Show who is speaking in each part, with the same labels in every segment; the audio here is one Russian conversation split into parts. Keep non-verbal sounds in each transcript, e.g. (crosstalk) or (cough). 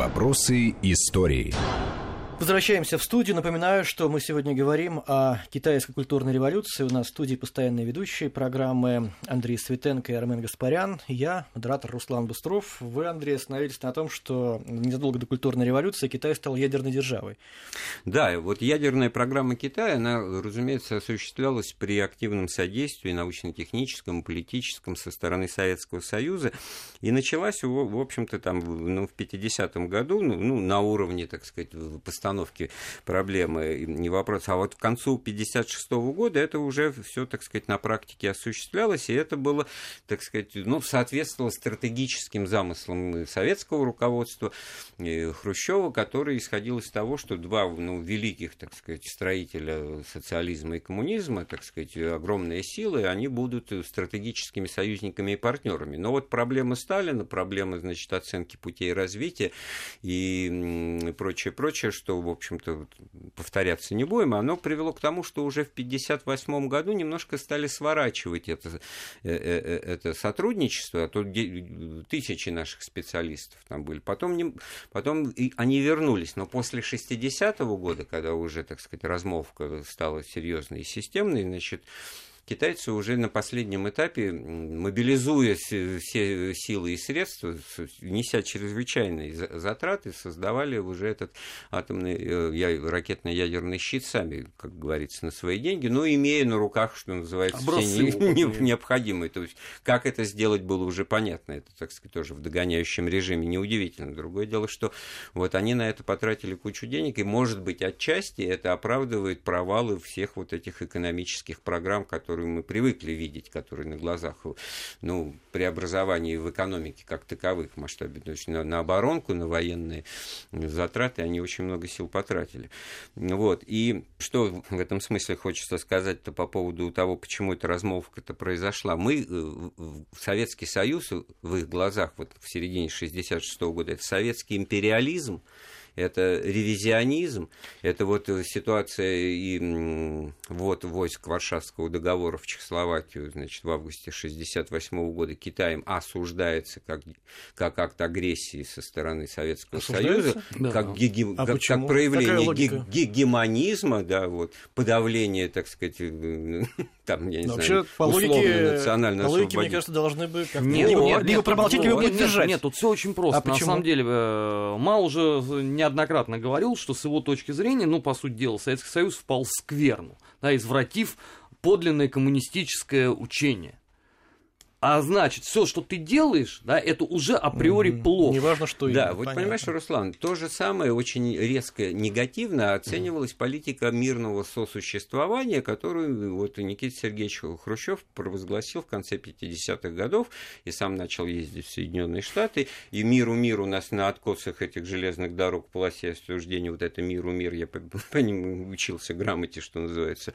Speaker 1: Вопросы истории.
Speaker 2: Возвращаемся в студию. Напоминаю, что мы сегодня говорим о китайской культурной революции. У нас в студии постоянные ведущие программы Андрей Светенко и Армен Гаспарян. Я, модератор Руслан Быстров. Вы, Андрей, остановились на том, что незадолго до культурной революции Китай стал ядерной державой.
Speaker 3: Да, вот ядерная программа Китая, она, разумеется, осуществлялась при активном содействии научно-техническом, политическом со стороны Советского Союза. И началась, в общем-то, там, ну, в 50-м году, ну, ну, на уровне, так сказать, постановки постановки проблемы, не вопрос. А вот к концу 1956 года это уже все, так сказать, на практике осуществлялось, и это было, так сказать, ну, соответствовало стратегическим замыслам советского руководства Хрущева, который исходил из того, что два ну, великих, так сказать, строителя социализма и коммунизма, так сказать, огромные силы, они будут стратегическими союзниками и партнерами. Но вот проблема Сталина, проблема, значит, оценки путей развития и прочее, прочее, что в общем-то, повторяться не будем, оно привело к тому, что уже в 1958 году немножко стали сворачивать это, э, э, э, это сотрудничество, а то тысячи наших специалистов там были. Потом, не, потом и они вернулись, но после 60-го года, когда уже, так сказать, размолвка стала серьезной и системной, значит, китайцы уже на последнем этапе, мобилизуя все силы и средства, неся чрезвычайные затраты, создавали уже этот атомный э, ракетно-ядерный щит сами, как говорится, на свои деньги, но имея на руках, что называется, Образцы все не, не, необходимые. То есть, как это сделать было уже понятно. Это, так сказать, тоже в догоняющем режиме. Неудивительно. Другое дело, что вот они на это потратили кучу денег, и, может быть, отчасти это оправдывает провалы всех вот этих экономических программ, которые которую мы привыкли видеть, которые на глазах, ну, преобразований в экономике как таковых в масштабе, то есть на, на оборонку, на военные затраты, они очень много сил потратили. Вот. И что в этом смысле хочется сказать-то по поводу того, почему эта размолвка-то произошла. Мы, э, Советский Союз, в их глазах, вот в середине 66 -го года, это советский империализм, это ревизионизм, это вот ситуация и вот войск Варшавского договора в Чехословакию, значит, в августе 1968 года Китаем осуждается как, как акт агрессии со стороны Советского Союза, да. как, геги, а как, как проявление гегемонизма, да, вот, подавление, так сказать, э, там, я не Но знаю,
Speaker 2: вообще, по логике, национального по логике, мне кажется, должны бы как нет, либо, нет, либо промолчать, либо поддержать.
Speaker 4: Нет, тут все очень просто. А На почему? самом деле, э, Мао уже неоднократно говорил, что с его точки зрения, ну, по сути дела, Советский Союз впал в скверну, да, извратив подлинное коммунистическое учение. А значит, все, что ты делаешь, да, это уже априори mm-hmm. плохо.
Speaker 2: Неважно, что
Speaker 3: Да, именно, вот понятно. понимаешь, Руслан, то же самое очень резко негативно оценивалась mm-hmm. политика мирного сосуществования, которую вот Никита Сергеевич Хрущев провозгласил в конце 50-х годов и сам начал ездить в Соединенные Штаты. И миру мир у нас на откосах этих железных дорог полосе осуждения, вот это миру мир, я по, (laughs) по ним учился грамоте, что называется,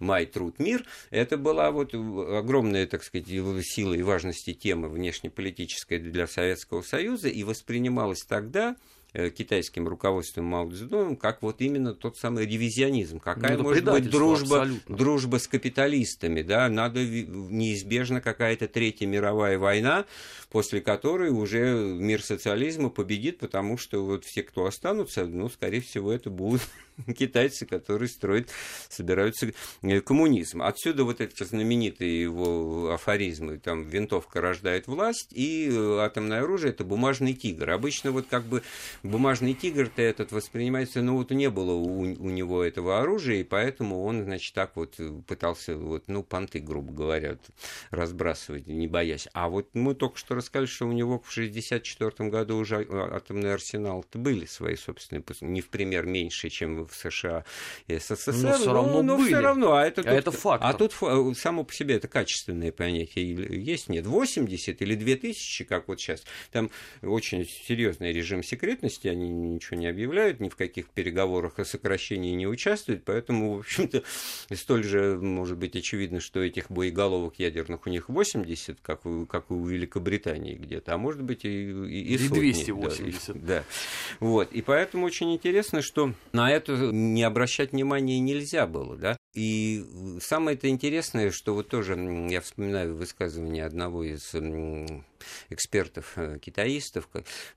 Speaker 3: май, труд, мир. Это была вот огромная, так сказать, сила силы и важности темы внешнеполитической для Советского Союза и воспринималась тогда Э, китайским руководством Мао Цзэдуном, как вот именно тот самый ревизионизм. Какая ну, может быть дружба, дружба с капиталистами? Да? Надо неизбежно какая-то Третья мировая война, после которой уже мир социализма победит, потому что вот все, кто останутся, ну, скорее всего, это будут (laughs) китайцы, которые строят, собираются э, коммунизм. Отсюда вот эти знаменитые его афоризмы, там, винтовка рождает власть, и э, атомное оружие – это бумажный тигр. Обычно вот как бы бумажный тигр-то этот воспринимается, ну вот не было у, у него этого оружия, и поэтому он, значит, так вот пытался, вот, ну, понты, грубо говоря, разбрасывать, не боясь. А вот мы только что рассказали, что у него в 1964 году уже атомный арсенал были свои собственные, не в пример меньше, чем в США и СССР, но
Speaker 4: все равно, но,
Speaker 3: все равно, а это, а тут,
Speaker 4: это факт.
Speaker 3: А тут само по себе это качественное понятие есть, нет, 80 или 2000, как вот сейчас, там очень серьезный режим секретности, они ничего не объявляют, ни в каких переговорах о сокращении не участвуют, поэтому, в общем-то, столь же может быть очевидно, что этих боеголовок ядерных у них 80, как у, как у Великобритании где-то, а может быть и, и,
Speaker 4: и, и 280.
Speaker 3: Да, да. Вот. И поэтому очень интересно, что на это не обращать внимания нельзя было, да. И самое это интересное, что вот тоже я вспоминаю высказывание одного из экспертов, э, китаистов,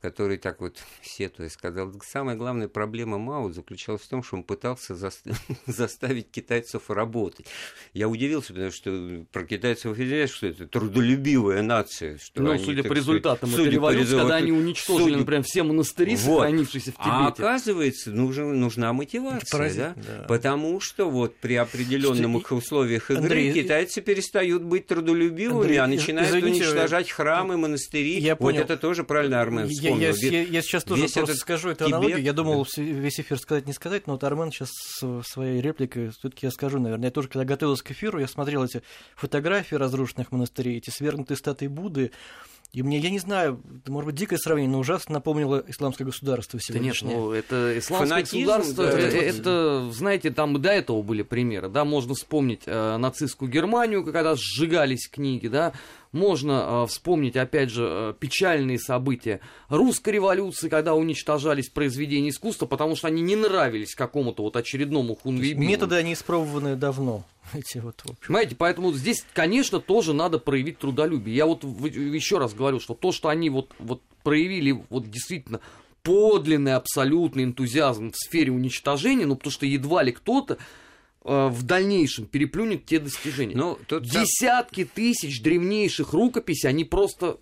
Speaker 3: который так вот сетуя сказал, самая главная проблема Мао заключалась в том, что он пытался (laughs) заставить китайцев работать. Я удивился, потому что про китайцев извиняюсь, что это трудолюбивая нация. Что
Speaker 4: ну,
Speaker 3: они,
Speaker 4: судя по результатам судя этой революции, когда они уничтожили, судя... например, все монастыри, вот. сохранившиеся в а
Speaker 3: Тибете. А оказывается, нужна, нужна мотивация, да? да? Потому что вот при определенных что... условиях игры Андрей... китайцы перестают быть трудолюбивыми, Андрей... а начинают Извините, уничтожать храмы, монастыри.
Speaker 2: Я
Speaker 3: вот это тоже правильно Армен вспомнил.
Speaker 2: Я, я, я, я сейчас тоже Весь просто скажу эту Тибет, аналогию. Я думал да. весь эфир сказать, не сказать, но вот Армен сейчас своей репликой все-таки я скажу, наверное. Я тоже, когда готовился к эфиру, я смотрел эти фотографии разрушенных монастырей, эти свергнутые статуи Будды. И мне, я не знаю, это может быть дикое сравнение, но ужасно напомнило исламское государство сегодняшнее.
Speaker 4: Да нет, ну это исламское Фанатизм, государство, да, это, это, знаете, там и до этого были примеры, да, можно вспомнить э, нацистскую Германию, когда сжигались книги, да, можно э, вспомнить, опять же, э, печальные события русской революции, когда уничтожались произведения искусства, потому что они не нравились какому-то вот очередному хунвейбину.
Speaker 2: Методы, они испробованы давно. Эти вот,
Speaker 4: Понимаете, поэтому здесь, конечно, тоже надо проявить трудолюбие. Я вот еще раз говорю, что то, что они вот, вот проявили вот действительно подлинный абсолютный энтузиазм в сфере уничтожения, ну потому что едва ли кто-то Э, в дальнейшем переплюнет те достижения. Ну, тут Десятки тысяч древнейших рукописей, они просто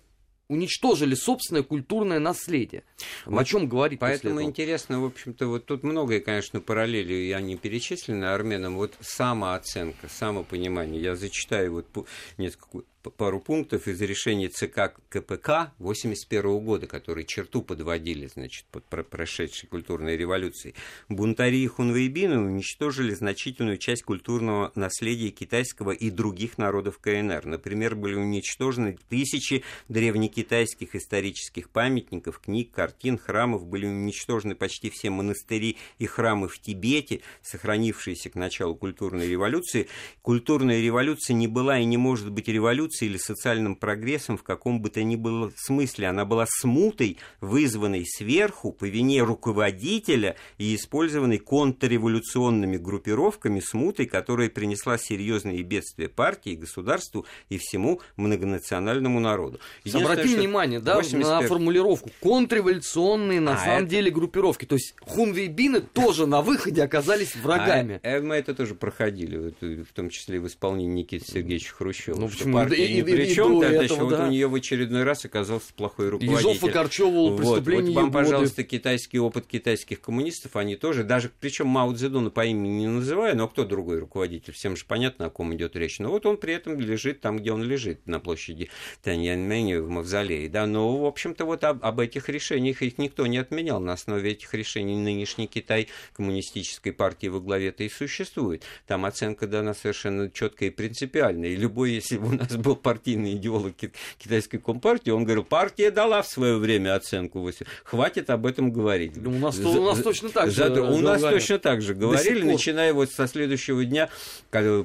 Speaker 4: уничтожили собственное культурное наследие. Вот О чем говорить
Speaker 3: Поэтому интересно, в общем-то, вот тут многое, конечно, параллели, и они перечислены армянам. Вот самооценка, самопонимание. Я зачитаю вот несколько пару пунктов из решения ЦК КПК 1981 года, которые черту подводили, значит, под прошедшей культурной революцией. Бунтари и хунвейбины уничтожили значительную часть культурного наследия китайского и других народов КНР. Например, были уничтожены тысячи древнекитайских исторических памятников, книг, картин, храмов, были уничтожены почти все монастыри и храмы в Тибете, сохранившиеся к началу культурной революции. Культурная революция не была и не может быть революцией, революцией или социальным прогрессом в каком бы то ни было смысле. Она была смутой, вызванной сверху по вине руководителя и использованной контрреволюционными группировками смутой, которая принесла серьезные бедствия партии, государству и всему многонациональному народу.
Speaker 4: Обрати внимание да, 85... на формулировку. Контрреволюционные на а самом это... деле группировки. То есть хунвейбины тоже на выходе оказались врагами.
Speaker 3: А, мы это тоже проходили, в том числе в исполнении Никиты Сергеевича Хрущева.
Speaker 4: Ну, почему? Партия
Speaker 3: и, и, причем и тогда этого, еще да. вот у нее в очередной раз оказался плохой руководитель.
Speaker 4: Ежов выкорчевывал вот, преступления
Speaker 3: вот вам, пожалуйста, китайский опыт китайских коммунистов, они тоже, даже, причем Мао Цзэдуна по имени не называю, но кто другой руководитель, всем же понятно, о ком идет речь. Но вот он при этом лежит там, где он лежит, на площади Таньяньмэнь в мавзолее. Да, но, в общем-то, вот об, об этих решениях их никто не отменял. На основе этих решений нынешний Китай коммунистической партии во главе-то и существует. Там оценка дана совершенно четкая и принципиальная. И любой, если бы у нас был партийный идеолог китайской компартии, он говорил, партия дала в свое время оценку, хватит об этом говорить.
Speaker 4: у нас, за, у нас точно так за, же.
Speaker 3: У нас точно так же говорили, начиная вот со следующего дня,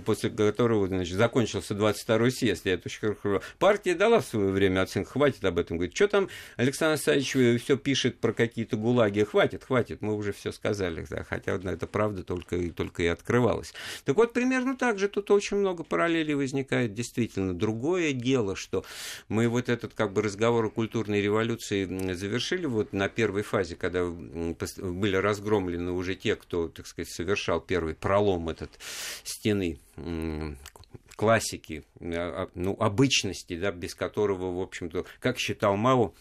Speaker 3: после которого значит, закончился 22-й съезд. Я это очень хорошо. Партия дала в свое время оценку, хватит об этом говорить. Что там Александр Александрович все пишет про какие-то гулаги? Хватит, хватит, мы уже все сказали. Да, хотя это правда только, только и открывалась. Так вот, примерно так же тут очень много параллелей возникает. Действительно, другое дело, что мы вот этот как бы разговор о культурной революции завершили вот на первой фазе, когда были разгромлены уже те, кто, так сказать, совершал первый пролом этот стены классики, а, а, ну, обычности, да, без которого, в общем-то, как считал Мао,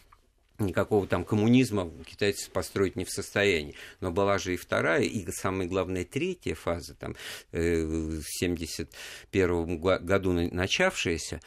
Speaker 3: никакого там коммунизма китайцы построить не в состоянии. Но была же и вторая, и самая главная третья фаза, там, э, в 1971 году начавшаяся,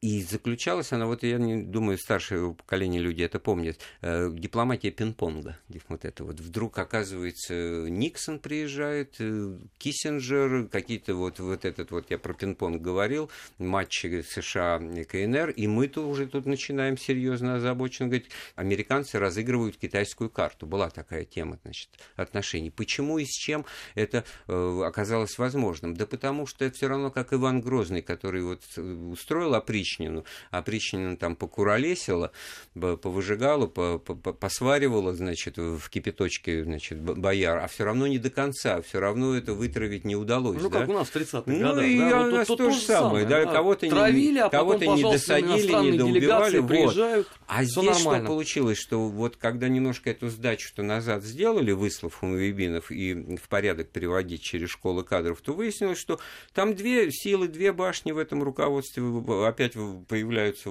Speaker 3: и заключалась она, вот я не думаю, старшее поколение людей это помнит, э, дипломатия пинг-понга. Вот это вот. Вдруг, оказывается, Никсон приезжает, э, Киссинджер, какие-то вот, вот этот вот, я про пинг-понг говорил, матчи США и КНР, и мы-то уже тут начинаем серьезно озабоченно говорить, американцы разыгрывают китайскую карту. Была такая тема, значит, отношений. Почему и с чем это э, оказалось возможным? Да потому что это все равно как Иван Грозный, который вот устроил опричь опричнину. Опричнина там покуролесила, повыжигала, посваривала, значит, в кипяточке, значит, бояр, а все равно не до конца, все равно это вытравить не удалось.
Speaker 4: Ну,
Speaker 3: да?
Speaker 4: как у нас в 30-х
Speaker 3: ну,
Speaker 4: годах.
Speaker 3: И
Speaker 4: да?
Speaker 3: у нас то, то же самое, да,
Speaker 4: да.
Speaker 3: кого-то
Speaker 4: Травили,
Speaker 3: не,
Speaker 4: а
Speaker 3: кого-то
Speaker 4: потом,
Speaker 3: не досадили, не доубивали. Вот. А здесь
Speaker 4: нормально.
Speaker 3: что получилось, что вот когда немножко эту сдачу-то назад сделали, выслав умовибинов и в порядок переводить через школы кадров, то выяснилось, что там две силы, две башни в этом руководстве опять появляются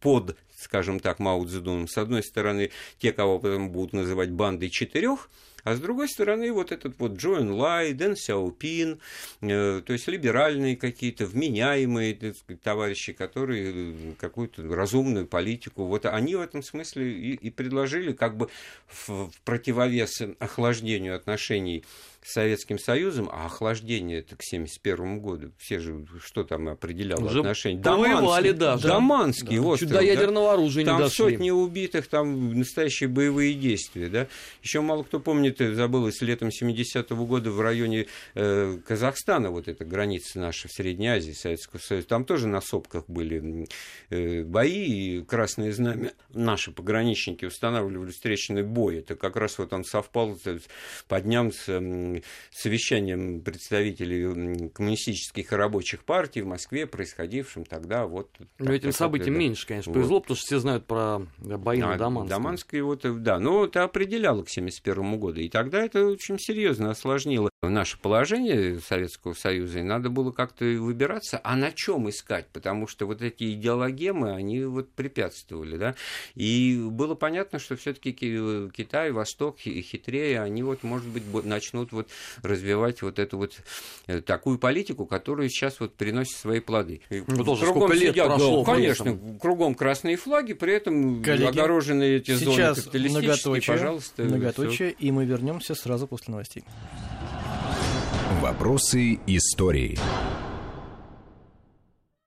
Speaker 3: под, скажем так, Мао Цзэдуном. С одной стороны, те, кого потом будут называть бандой четырех, а с другой стороны, вот этот вот Джоэн Лай, Дэн Сяопин, э, то есть либеральные какие-то, вменяемые сказать, товарищи, которые э, какую-то разумную политику, вот они в этом смысле и, и предложили как бы в, в противовес охлаждению отношений с Советским Союзом, а охлаждение это к 1971 году, все же, что там определяло
Speaker 4: Уже
Speaker 3: отношения?
Speaker 4: Повоевали даже.
Speaker 3: Даманский
Speaker 4: да.
Speaker 3: остров.
Speaker 4: Чуть до ядерного
Speaker 3: да?
Speaker 4: оружия
Speaker 3: там
Speaker 4: не дошли.
Speaker 3: сотни убитых, там настоящие боевые действия. Да? Еще мало кто помнит, забылось, летом 70-го года в районе э, Казахстана, вот эта граница наша в Средней Азии, Советского Союза, там тоже на сопках были э, бои, и Красное Знамя, наши пограничники устанавливали встречный бой. Это как раз вот он совпал по дням с совещанием представителей коммунистических и рабочих партий в Москве, происходившим тогда вот...
Speaker 4: Но этим событием да. меньше, конечно, вот. повезло, потому что все знают про бои а, на Даманской.
Speaker 3: Даманской, вот, да, но это определяло к 1971 году, и тогда это очень серьезно осложнило наше положение Советского Союза, и надо было как-то выбираться, а на чем искать, потому что вот эти идеологемы, они вот препятствовали, да, и было понятно, что все-таки Китай, Восток хитрее, они вот, может быть, начнут вот развивать вот эту вот э, такую политику, которая сейчас вот приносит свои плоды.
Speaker 4: Ну, тоже сколько лет сидят, прошло.
Speaker 3: Да, конечно, кругом красные флаги, при этом Коллеги, огорожены эти зоны капиталистические, пожалуйста.
Speaker 2: Многоточие, и мы вернемся сразу после новостей.
Speaker 1: Вопросы истории.